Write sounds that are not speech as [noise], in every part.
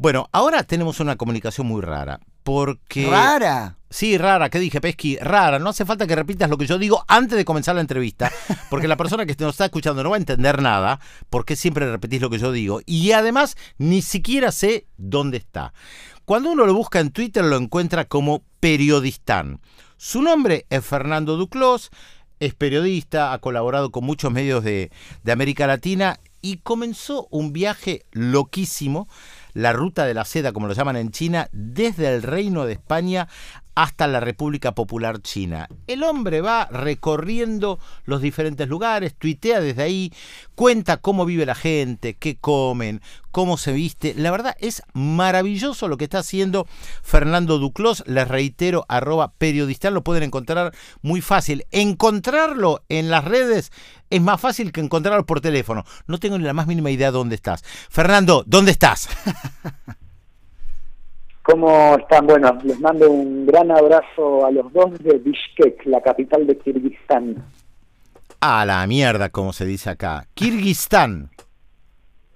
Bueno, ahora tenemos una comunicación muy rara. Porque. ¿Rara? Sí, rara, ¿qué dije, Pesqui? Rara, no hace falta que repitas lo que yo digo antes de comenzar la entrevista, [laughs] porque la persona que nos está escuchando no va a entender nada, porque siempre repetís lo que yo digo, y además ni siquiera sé dónde está. Cuando uno lo busca en Twitter lo encuentra como Periodistán. Su nombre es Fernando Duclos, es periodista, ha colaborado con muchos medios de, de América Latina y comenzó un viaje loquísimo la ruta de la seda, como lo llaman en China, desde el Reino de España hasta la República Popular China. El hombre va recorriendo los diferentes lugares, tuitea desde ahí, cuenta cómo vive la gente, qué comen, cómo se viste. La verdad es maravilloso lo que está haciendo Fernando Duclos. Les reitero, arroba periodista, lo pueden encontrar muy fácil. Encontrarlo en las redes es más fácil que encontrarlo por teléfono. No tengo ni la más mínima idea de dónde estás. Fernando, ¿dónde estás? [laughs] ¿Cómo están? Bueno, les mando un gran abrazo a los dos de Bishkek, la capital de Kirguistán. A la mierda, como se dice acá. Kirguistán.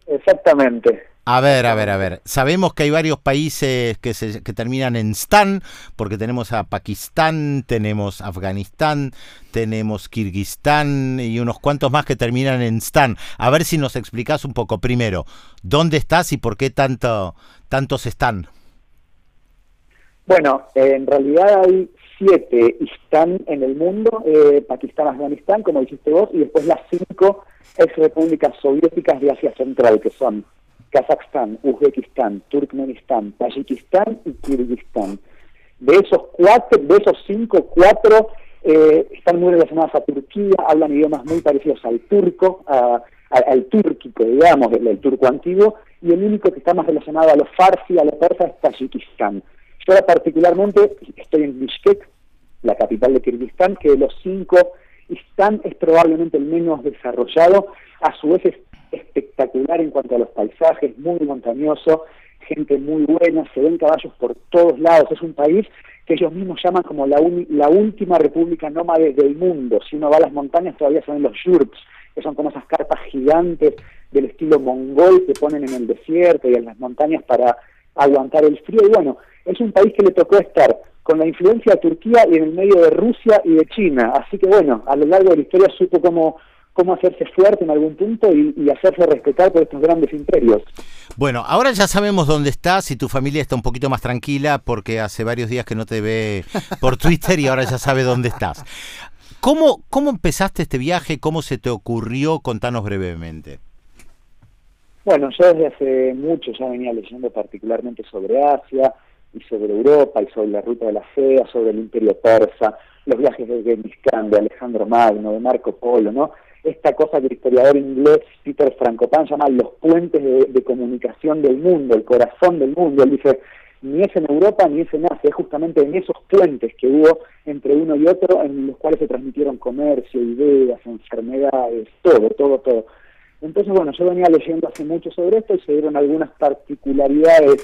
Exactamente. A ver, a ver, a ver. Sabemos que hay varios países que, se, que terminan en Stan, porque tenemos a Pakistán, tenemos Afganistán, tenemos Kirguistán y unos cuantos más que terminan en Stan. A ver si nos explicas un poco primero, ¿dónde estás y por qué tanto, tantos están? Bueno, en realidad hay siete están en el mundo, eh, Pakistán, Afganistán, como dijiste vos, y después las cinco ex repúblicas soviéticas de Asia Central, que son Kazajstán, Uzbekistán, Turkmenistán, Tayikistán y Kirguistán. De esos cuatro, de esos cinco, cuatro eh, están muy relacionadas a Turquía, hablan idiomas muy parecidos al turco, al túrquico, digamos, el, turco antiguo, y el único que está más relacionado a los farsi, a los persas, es Tayikistán. Yo particularmente estoy en Bishkek, la capital de Kirguistán, que de los cinco están es probablemente el menos desarrollado, a su vez es espectacular en cuanto a los paisajes, muy montañoso, gente muy buena, se ven caballos por todos lados, es un país que ellos mismos llaman como la, última república nómade del mundo, si uno va a las montañas todavía ven los yurts, que son como esas carpas gigantes del estilo mongol que ponen en el desierto y en las montañas para aguantar el frío, y bueno, es un país que le tocó estar con la influencia de Turquía y en el medio de Rusia y de China. Así que bueno, a lo largo de la historia supo cómo, cómo hacerse fuerte en algún punto y, y, hacerse respetar por estos grandes imperios. Bueno, ahora ya sabemos dónde estás y tu familia está un poquito más tranquila porque hace varios días que no te ve por Twitter y ahora ya sabe dónde estás. ¿Cómo, ¿Cómo empezaste este viaje? ¿Cómo se te ocurrió? Contanos brevemente. Bueno, yo desde hace mucho ya venía leyendo particularmente sobre Asia, y sobre Europa y sobre la ruta de la seda, sobre el imperio persa, los viajes de Genghis Khan, de Alejandro Magno, de Marco Polo, ¿no? Esta cosa que el historiador inglés Peter Frankopan llama los puentes de, comunicación del mundo, el corazón del mundo. Él dice, ni es en Europa ni es en Asia, es justamente en esos puentes que hubo entre uno y otro en los cuales se transmitieron comercio, ideas, enfermedades, todo, todo, todo. Entonces, bueno, yo venía leyendo hace mucho sobre esto y se dieron algunas particularidades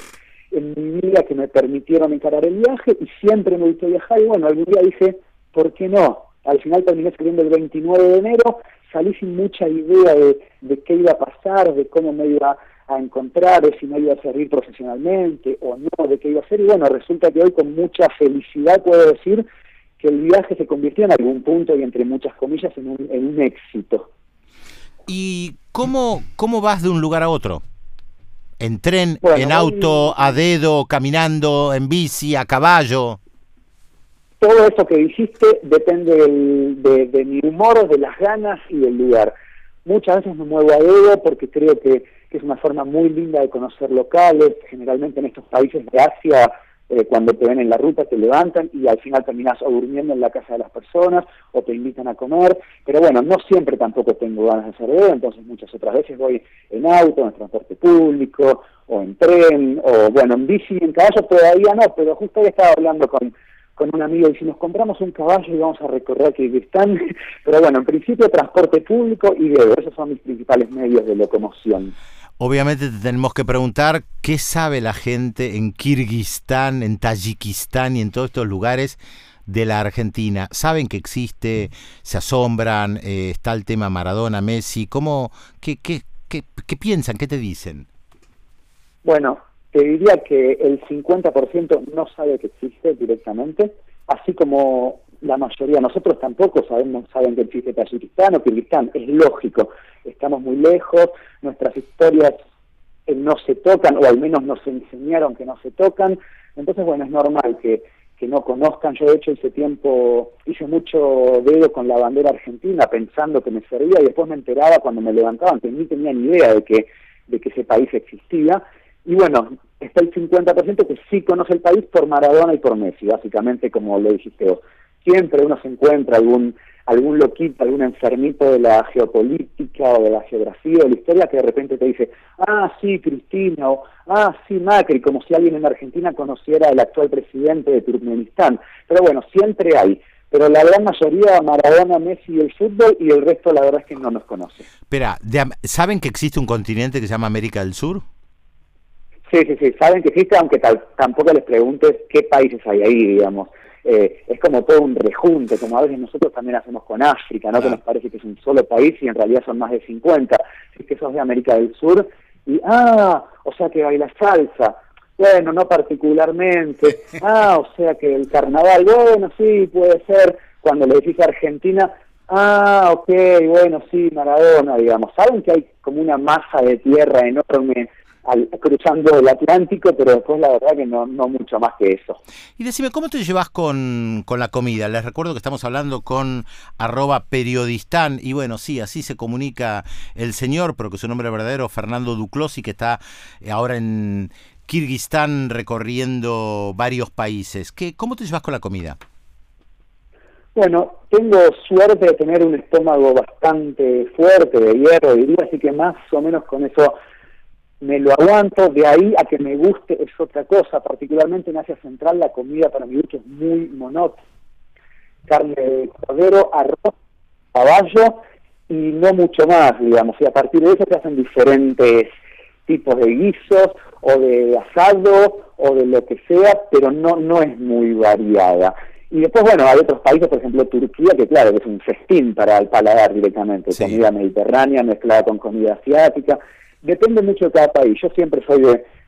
en mi vida que me permitieron encarar el viaje y siempre me gustó viajar y bueno, algún día dije, ¿por qué no? Al final terminé escribiendo el 29 de enero, salí sin mucha idea de, de qué iba a pasar, de cómo me iba a encontrar, de si me iba a servir profesionalmente o no, de qué iba a hacer y bueno, resulta que hoy con mucha felicidad puedo decir que el viaje se convirtió en algún punto y entre muchas comillas en un, en un éxito. ¿Y cómo, cómo vas de un lugar a otro? ¿En tren, en auto, a dedo, caminando, en bici, a caballo? Todo eso que dijiste depende de, mi humor, de las ganas y del lugar. Muchas veces me muevo a dedo porque creo que es una forma muy linda de conocer locales. Generalmente en estos países de Asia eh, cuando te ven en la ruta te levantan y al final terminas o durmiendo en la casa de las personas o te invitan a comer, pero bueno, no siempre tampoco tengo ganas de hacer dedo, entonces muchas otras veces voy en auto, en transporte público o en tren o bueno, en bici, en caballo todavía no, pero justo hoy estaba hablando con, con un amigo y si nos compramos un caballo y vamos a recorrer Kirguistán, [laughs] pero bueno, en principio transporte público y dedo, esos son mis principales medios de locomoción. Obviamente te tenemos que preguntar qué sabe la gente en Kirguistán, en Tayikistán y en todos estos lugares de la Argentina. ¿Saben que existe? ¿Se asombran? Eh, ¿Está el tema Maradona, Messi? ¿Cómo, qué, qué, qué, qué piensan? ¿Qué te dicen? Bueno, te diría que el 50% no sabe que existe directamente, así como la mayoría, nosotros tampoco sabemos, saben que existe Tayikistán o Kirguistán, es lógico, estamos muy lejos, nuestras historias eh, no se tocan, o al menos nos enseñaron que no se tocan, entonces bueno, es normal que, que no conozcan, yo de hecho ese tiempo hice mucho dedo con la bandera argentina pensando que me servía y después me enteraba cuando me levantaban que ni tenía ni idea de que, de que ese país existía, y bueno, está el 50% que sí conoce el país por Maradona y por Messi, básicamente como lo dijiste vos siempre uno se encuentra algún algún loquito, algún enfermito de la geopolítica o de la geografía o de la historia que de repente te dice, ah, sí, Cristina, o ah, sí, Macri, como si alguien en Argentina conociera al actual presidente de Turkmenistán. Pero bueno, siempre hay. Pero la gran mayoría, Maradona, Messi y el fútbol, y el resto la verdad es que no nos conoce. Espera, ¿saben que existe un continente que se llama América del Sur? Sí, sí, sí, saben que existe, aunque tal, tampoco les preguntes qué países hay ahí, digamos. Eh, es como todo un rejunte, como a veces nosotros también hacemos con África, ¿no? Que nos parece que es un solo país y en realidad son más de 50. Si es que sos de América del Sur y, ah, o sea que baila salsa. Bueno, no particularmente. [laughs] Ah, o sea que el carnaval, bueno, sí, puede ser. Cuando le decís a Argentina, ah, ok, bueno, sí, Maradona, digamos. Saben que hay como una masa de tierra enorme cruzando el Atlántico, pero después la verdad que no, no mucho más que eso. Y decime, ¿cómo te llevas con, con la comida? Les recuerdo que estamos hablando con arroba periodistán, y bueno, sí, así se comunica el señor, pero que su nombre verdadero, Fernando Duclosi, que está ahora en Kirguistán recorriendo varios países. ¿Qué, ¿Cómo te llevas con la comida? Bueno, tengo suerte de tener un estómago bastante fuerte, de hierro, diría, así que más o menos con eso me lo aguanto, de ahí a que me guste es otra cosa, particularmente en Asia Central la comida para mi gusto es muy monótona. Carne de cordero, arroz, caballo y no mucho más, digamos, y a partir de eso se hacen diferentes tipos de guisos o de asado o de lo que sea, pero no, no es muy variada. Y después, bueno, hay otros países, por ejemplo Turquía, que claro, que es un festín para el paladar directamente, comida mediterránea mezclada con comida asiática, Depende mucho de cada país. Yo siempre soy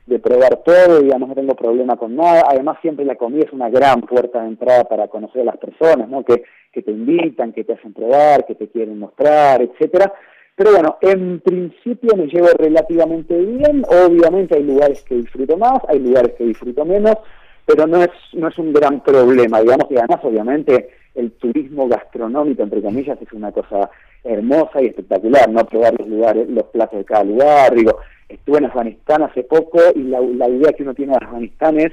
de, probar todo, digamos, no tengo problema con nada. Además, siempre la comida es una gran puerta de entrada para conocer a las personas, ¿no? Que, que te invitan, que te hacen probar, que te quieren mostrar, etcétera. Pero bueno, en principio me llevo relativamente bien. Obviamente hay lugares que disfruto más, hay lugares que disfruto menos, pero no es, no es un gran problema, digamos, y además obviamente el turismo gastronómico, entre comillas, es una cosa hermosa y espectacular, ¿no? Probar los lugares, los platos de cada lugar, digo, estuve en Afganistán hace poco y la, idea que uno tiene de Afganistán es,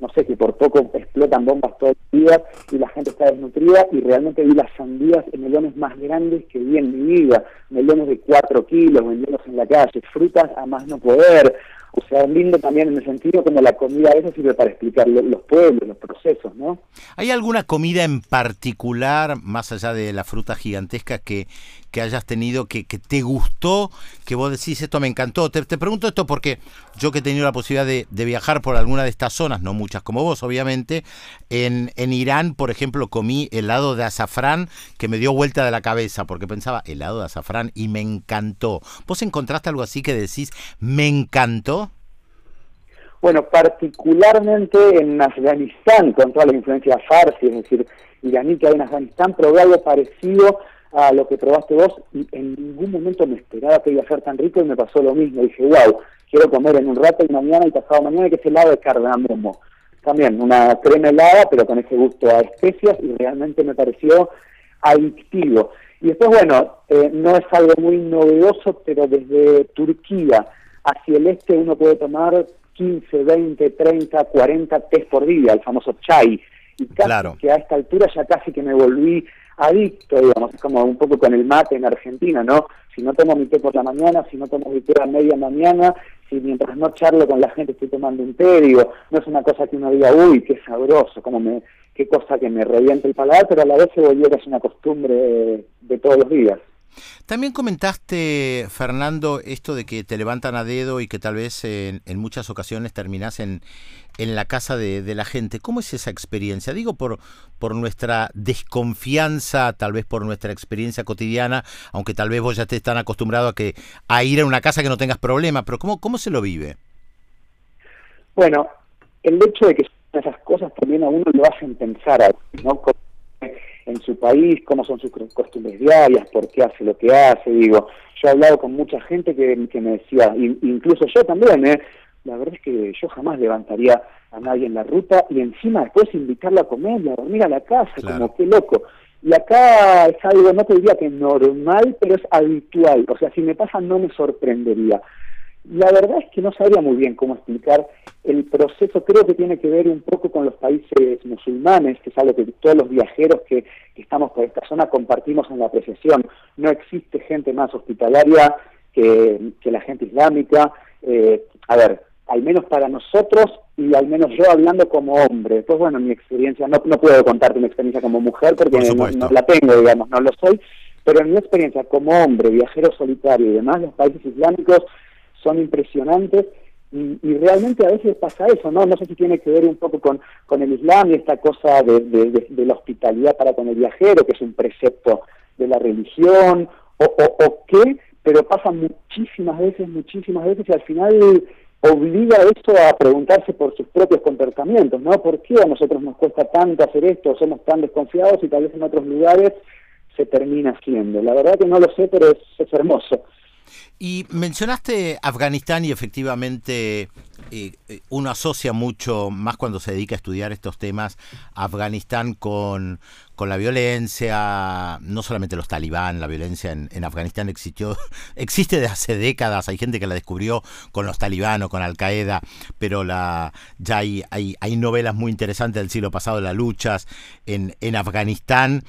no sé, que por poco explotan bombas todos los días y la gente está desnutrida y realmente vi las sandías en melones más grandes que vi en mi vida, melones de 4 kilos vendidos en la calle, frutas a más no poder, o sea, lindo también en el sentido como la comida a veces sirve para explicar los pueblos, los procesos, ¿no? ¿Hay alguna comida en particular, más allá de la fruta gigantesca, que, que hayas tenido que, que te gustó, que vos decís, esto me encantó? Te, te pregunto esto porque yo que he tenido la posibilidad de, de, viajar por alguna de estas zonas, no muchas como vos, obviamente, en, en Irán, por ejemplo, comí helado de azafrán que me dio vuelta de la cabeza, porque pensaba, helado de azafrán, y me encantó. ¿Vos encontraste algo así que decís, me encantó? Bueno, particularmente en Afganistán, con toda la influencia farsi, es decir, iraní que hay en Afganistán, probé algo parecido a lo que probaste vos y en ningún momento me esperaba que iba a ser tan rico y me pasó lo mismo. Dije, wow, quiero comer en un rato y mañana y pasado mañana, que es helado de cardamomo. También una crema helada, pero con ese gusto a especias y realmente me pareció adictivo. Y después, bueno, eh, no es algo muy novedoso, pero desde Turquía hacia el este uno puede tomar 15, 20, 30, 40 test por día, el famoso chai. Y casi que a esta altura ya casi que me volví adicto, digamos, es como un poco con el mate en Argentina, ¿no? Si no tomo mi té por la mañana, si no tomo mi té a media mañana, si mientras no charlo con la gente estoy tomando un té, digo, no es una cosa que uno diga, uy, qué sabroso, como me, qué cosa que me revienta el paladar, pero a la vez se volvió es una costumbre de todos los días. También comentaste, Fernando, esto de que te levantan a dedo y que tal vez en, muchas ocasiones terminas en, en la casa de, la gente. ¿Cómo es esa experiencia? Digo por, por nuestra desconfianza, tal vez por nuestra experiencia cotidiana, aunque tal vez vos ya estés tan acostumbrado a, que, a ir a una casa que no tengas problema, pero ¿cómo, cómo se lo vive? Bueno, el hecho de que esas cosas también a uno lo hacen pensar, ¿no? En su país, cómo son sus costumbres diarias, por qué hace lo que hace, digo, yo he hablado con mucha gente que, que me decía, incluso yo también, ¿eh? La verdad es que yo jamás levantaría a nadie en la ruta y encima después invitarlo a comer y a dormir a la casa, como qué loco. Y acá es algo, no te diría que normal, pero es habitual. O sea, si me pasa no me sorprendería. La verdad es que no sabría muy bien cómo explicar el proceso. Creo que tiene que ver un poco con los países musulmanes, que es algo que todos los viajeros que, estamos por esta zona compartimos en la apreciación. No existe gente más hospitalaria que, la gente islámica. Eh, a ver, al menos para nosotros y al menos yo hablando como hombre. Pues bueno, mi experiencia, no, no puedo contarte mi experiencia como mujer porque no, la tengo, digamos, no lo soy, pero en mi experiencia como hombre, viajero solitario y demás, los países islámicos son impresionantes y, realmente a veces pasa eso, ¿no? No sé si tiene que ver un poco con, con el Islam y esta cosa de, de, la hospitalidad para con el viajero, que es un precepto de la religión, o, o, o qué, pero pasa muchísimas veces, muchísimas veces y al final obliga a esto a preguntarse por sus propios comportamientos, ¿no? ¿Por qué a nosotros nos cuesta tanto hacer esto? Somos tan desconfiados y tal vez en otros lugares se termina haciendo. La verdad que no lo sé, pero es hermoso. Y mencionaste Afganistán y efectivamente eh, eh, uno asocia mucho, más cuando se dedica a estudiar estos temas, Afganistán con, con la violencia, no solamente los talibán, la violencia en, Afganistán existió, [laughs] existe desde hace décadas, hay gente que la descubrió con los talibán o con Al Qaeda, pero la, ya hay, hay, hay novelas muy interesantes del siglo pasado, las luchas en, en Afganistán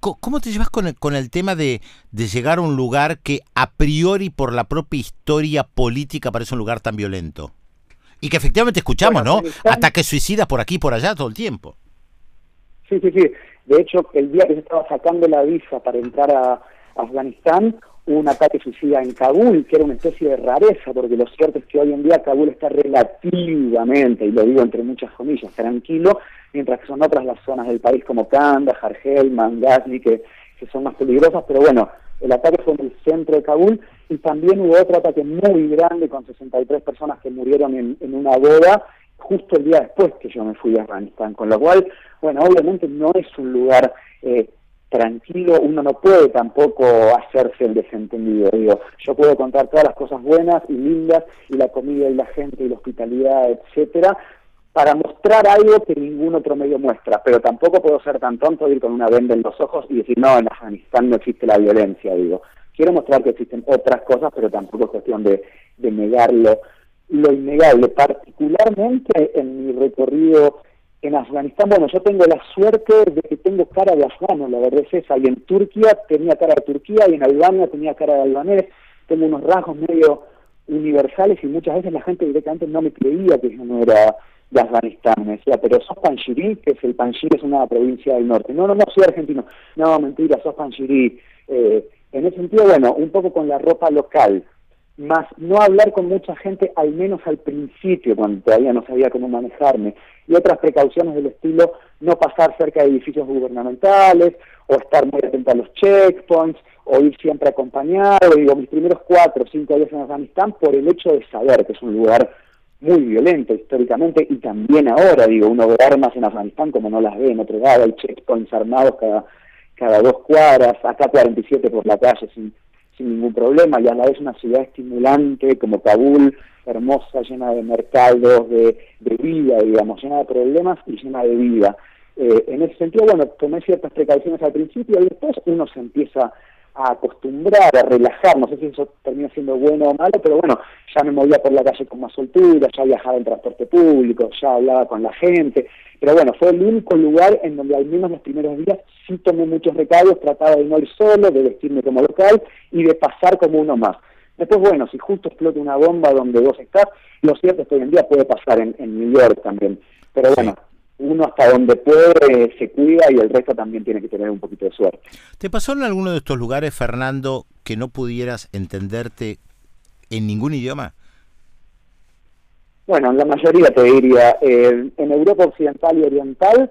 ¿Cómo te llevas con el, con el tema de, llegar a un lugar que a priori por la propia historia política parece un lugar tan violento? Y que efectivamente escuchamos, ¿no? Ataques suicidas por aquí y por allá todo el tiempo. Sí, sí, sí. De hecho, el día que se estaba sacando la visa para entrar a Afganistán, un ataque suicida en Kabul, que era una especie de rareza, porque lo cierto es que hoy en día Kabul está relativamente, y lo digo entre muchas comillas, tranquilo, mientras que son otras las zonas del país como Kanda, Helmand, Ghazni, que, que son más peligrosas, pero bueno, el ataque fue en el centro de Kabul y también hubo otro ataque muy grande con 63 personas que murieron en, en una boda justo el día después que yo me fui a Afganistán, con lo cual, bueno, obviamente no es un lugar eh, tranquilo, uno no puede tampoco hacerse el desentendido, digo, yo puedo contar todas las cosas buenas y lindas y la comida y la gente y la hospitalidad, etcétera, para mostrar algo que ningún otro medio muestra, pero tampoco puedo ser tan tonto de ir con una venda en los ojos y decir, no, en Afganistán no existe la violencia, digo. Quiero mostrar que existen otras cosas, pero tampoco es cuestión de, de negarlo, lo innegable, particularmente en mi recorrido en Afganistán, bueno, yo tengo la suerte de que tengo cara de afgano, la verdad es esa, y en Turquía tenía cara de Turquía y en Albania tenía cara de albanés, tengo unos rasgos medio universales y muchas veces la gente directamente no me creía que yo no era de Afganistán, me decía, pero sos Panjiri, que es el Panjiri es una provincia del norte. No, no, no, soy argentino. No, mentira, sos Panjiri. Eh, en ese sentido, bueno, un poco con la ropa local, más no hablar con mucha gente, al menos al principio, cuando todavía no sabía cómo manejarme, y otras precauciones del estilo, no pasar cerca de edificios gubernamentales, o estar muy atento a los checkpoints, o ir siempre acompañado, digo, mis primeros cuatro o cinco días en Afganistán, por el hecho de saber que es un lugar muy violento históricamente y también ahora, digo, uno ve armas en Afganistán como no las ve en otro lado, hay checkpoints armados cada, cada dos cuadras, acá 47 por la calle sin, sin ningún problema y a la vez una ciudad estimulante como Kabul, hermosa, llena de mercados, de, de vida, digamos, llena de problemas y llena de vida. Eh, en ese sentido, bueno, tomé ciertas precauciones al principio y después uno se empieza a acostumbrar, a relajar, no sé si eso termina siendo bueno o malo, pero bueno, ya me movía por la calle con más soltura, ya viajaba en transporte público, ya hablaba con la gente, pero bueno, fue el único lugar en donde al menos los primeros días sí tomé muchos recados, trataba de no ir solo, de vestirme como local y de pasar como uno más. Después, bueno, si justo explota una bomba donde vos estás, lo cierto es que hoy en día puede pasar en, en New York también, pero bueno, uno hasta donde puede se cuida y el resto también tiene que tener un poquito de suerte. ¿Te pasó en alguno de estos lugares, Fernando, que no pudieras entenderte en ningún idioma? Bueno, en la mayoría te diría, en Europa Occidental y Oriental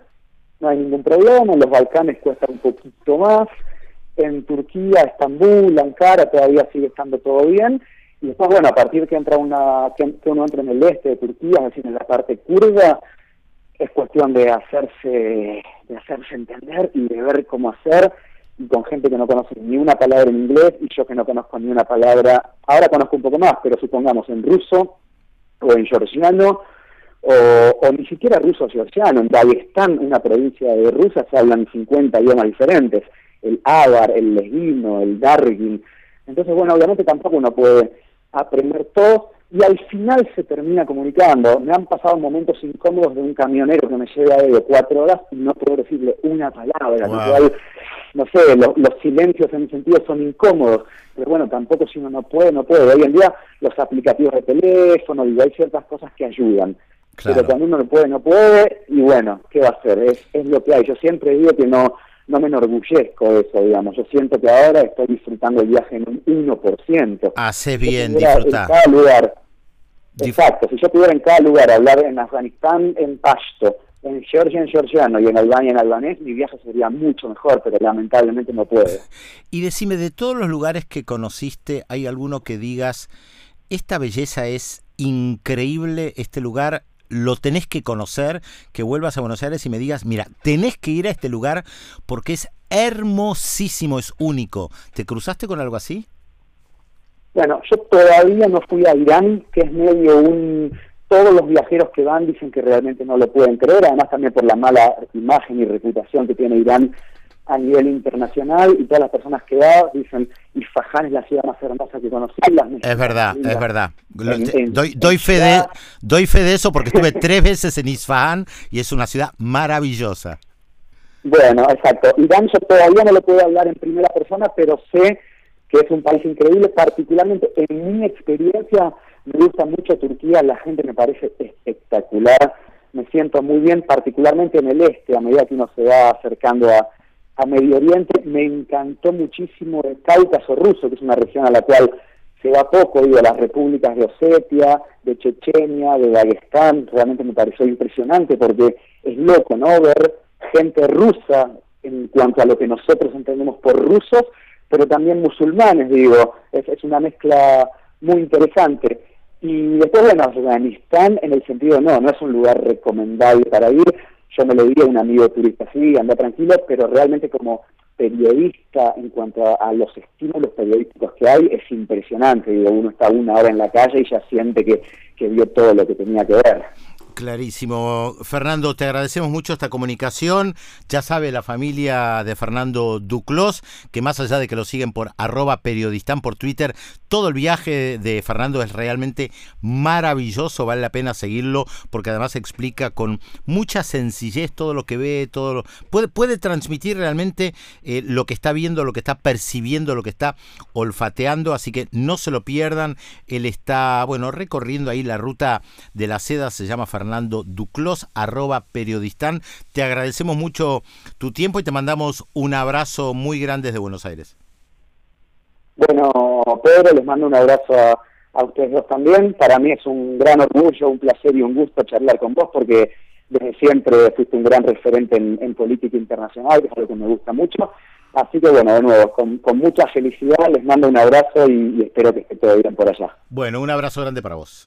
no hay ningún problema, en los Balcanes cuesta un poquito más, en Turquía, Estambul, Ankara todavía sigue estando todo bien, Y después, bueno, a partir que entra una que, uno entra en el este de Turquía, es decir, en la parte kurda, es cuestión de hacerse de hacerse entender y de ver cómo hacer y con gente que no conoce ni una palabra en inglés y yo que no conozco ni una palabra, ahora conozco un poco más, pero supongamos en ruso o en georgiano o, ni siquiera ruso georgiano, en Dagestán, una provincia de Rusia, se hablan 50 idiomas diferentes, el avar, el lesguino, el dargin, entonces bueno, obviamente tampoco uno puede aprender todo y al final se termina comunicando. Me han pasado momentos incómodos de un camionero que me lleva de cuatro horas y no puedo decirle una palabra, no sé, los silencios en mi sentido son incómodos, pero bueno, tampoco si uno no puede, no puede. Hoy en día los aplicativos de teléfono, y hay ciertas cosas que ayudan. Pero cuando uno no puede, no puede, y bueno, ¿qué va a hacer? Es, es lo que hay. Yo siempre digo que no no me enorgullezco de eso, digamos. Yo siento que ahora estoy disfrutando el viaje en un 1%. Hace bien, disfrutar. En cada lugar. Exacto, si yo pudiera en cada lugar hablar en Afganistán en pashto, en Georgia en georgiano y en Albania en albanés, mi viaje sería mucho mejor, pero lamentablemente no puedo. [laughs] Y decime, de todos los lugares que conociste, ¿hay alguno que digas, esta belleza es increíble, este lugar lo tenés que conocer, que vuelvas a Buenos Aires y me digas, mira, tenés que ir a este lugar porque es hermosísimo, es único. ¿Te cruzaste con algo así? Bueno, yo todavía no fui a Irán, que es medio un... Todos los viajeros que van dicen que realmente no lo pueden creer, además también por la mala imagen y reputación que tiene Irán a nivel internacional y todas las personas que van dicen Isfahan es la ciudad más hermosa que conocí. Es verdad, es verdad. doy, doy, fe de, doy fe de eso porque estuve tres veces en Isfahan y es una ciudad maravillosa. Bueno, exacto. Irán yo todavía no lo puedo hablar en primera persona, pero sé que es un país increíble, particularmente en mi experiencia me gusta mucho Turquía, la gente me parece espectacular, me siento muy bien, particularmente en el este, a medida que uno se va acercando a, a Medio Oriente, me encantó muchísimo el Cáucaso ruso, que es una región a la cual se va poco, digo, las repúblicas de Osetia, de Chechenia, de Dagestán, realmente me pareció impresionante porque es loco, ¿no? Ver gente rusa en cuanto a lo que nosotros entendemos por rusos, pero también musulmanes, digo, es, es una mezcla muy interesante. Y después, bueno, Afganistán, en el sentido, no, no es un lugar recomendable para ir. Yo me lo diría a un amigo turista, sí, anda tranquilo, pero realmente como periodista, en cuanto a, los estímulos periodísticos que hay, es impresionante. Digo, uno está una hora en la calle y ya siente que, que vio todo lo que tenía que ver. Clarísimo. Fernando, te agradecemos mucho esta comunicación. Ya sabe la familia de Fernando Duclos, que más allá de que lo siguen por arroba periodistán por Twitter, todo el viaje de Fernando es realmente maravilloso, vale la pena seguirlo, porque además explica con mucha sencillez todo lo que ve, todo lo, puede, puede transmitir realmente eh, lo que está viendo, lo que está percibiendo, lo que está olfateando, así que no se lo pierdan. Él está, bueno, recorriendo ahí la ruta de la seda, se llama Fernando Fernando Duclos, arroba periodistán. Te agradecemos mucho tu tiempo y te mandamos un abrazo muy grande desde Buenos Aires. Bueno, Pedro, les mando un abrazo a, ustedes dos también. Para mí es un gran orgullo, un placer y un gusto charlar con vos porque desde siempre fuiste un gran referente en, política internacional, que es algo que me gusta mucho. Así que bueno, de nuevo, con, mucha felicidad les mando un abrazo y espero que esté todo bien por allá. Bueno, un abrazo grande para vos.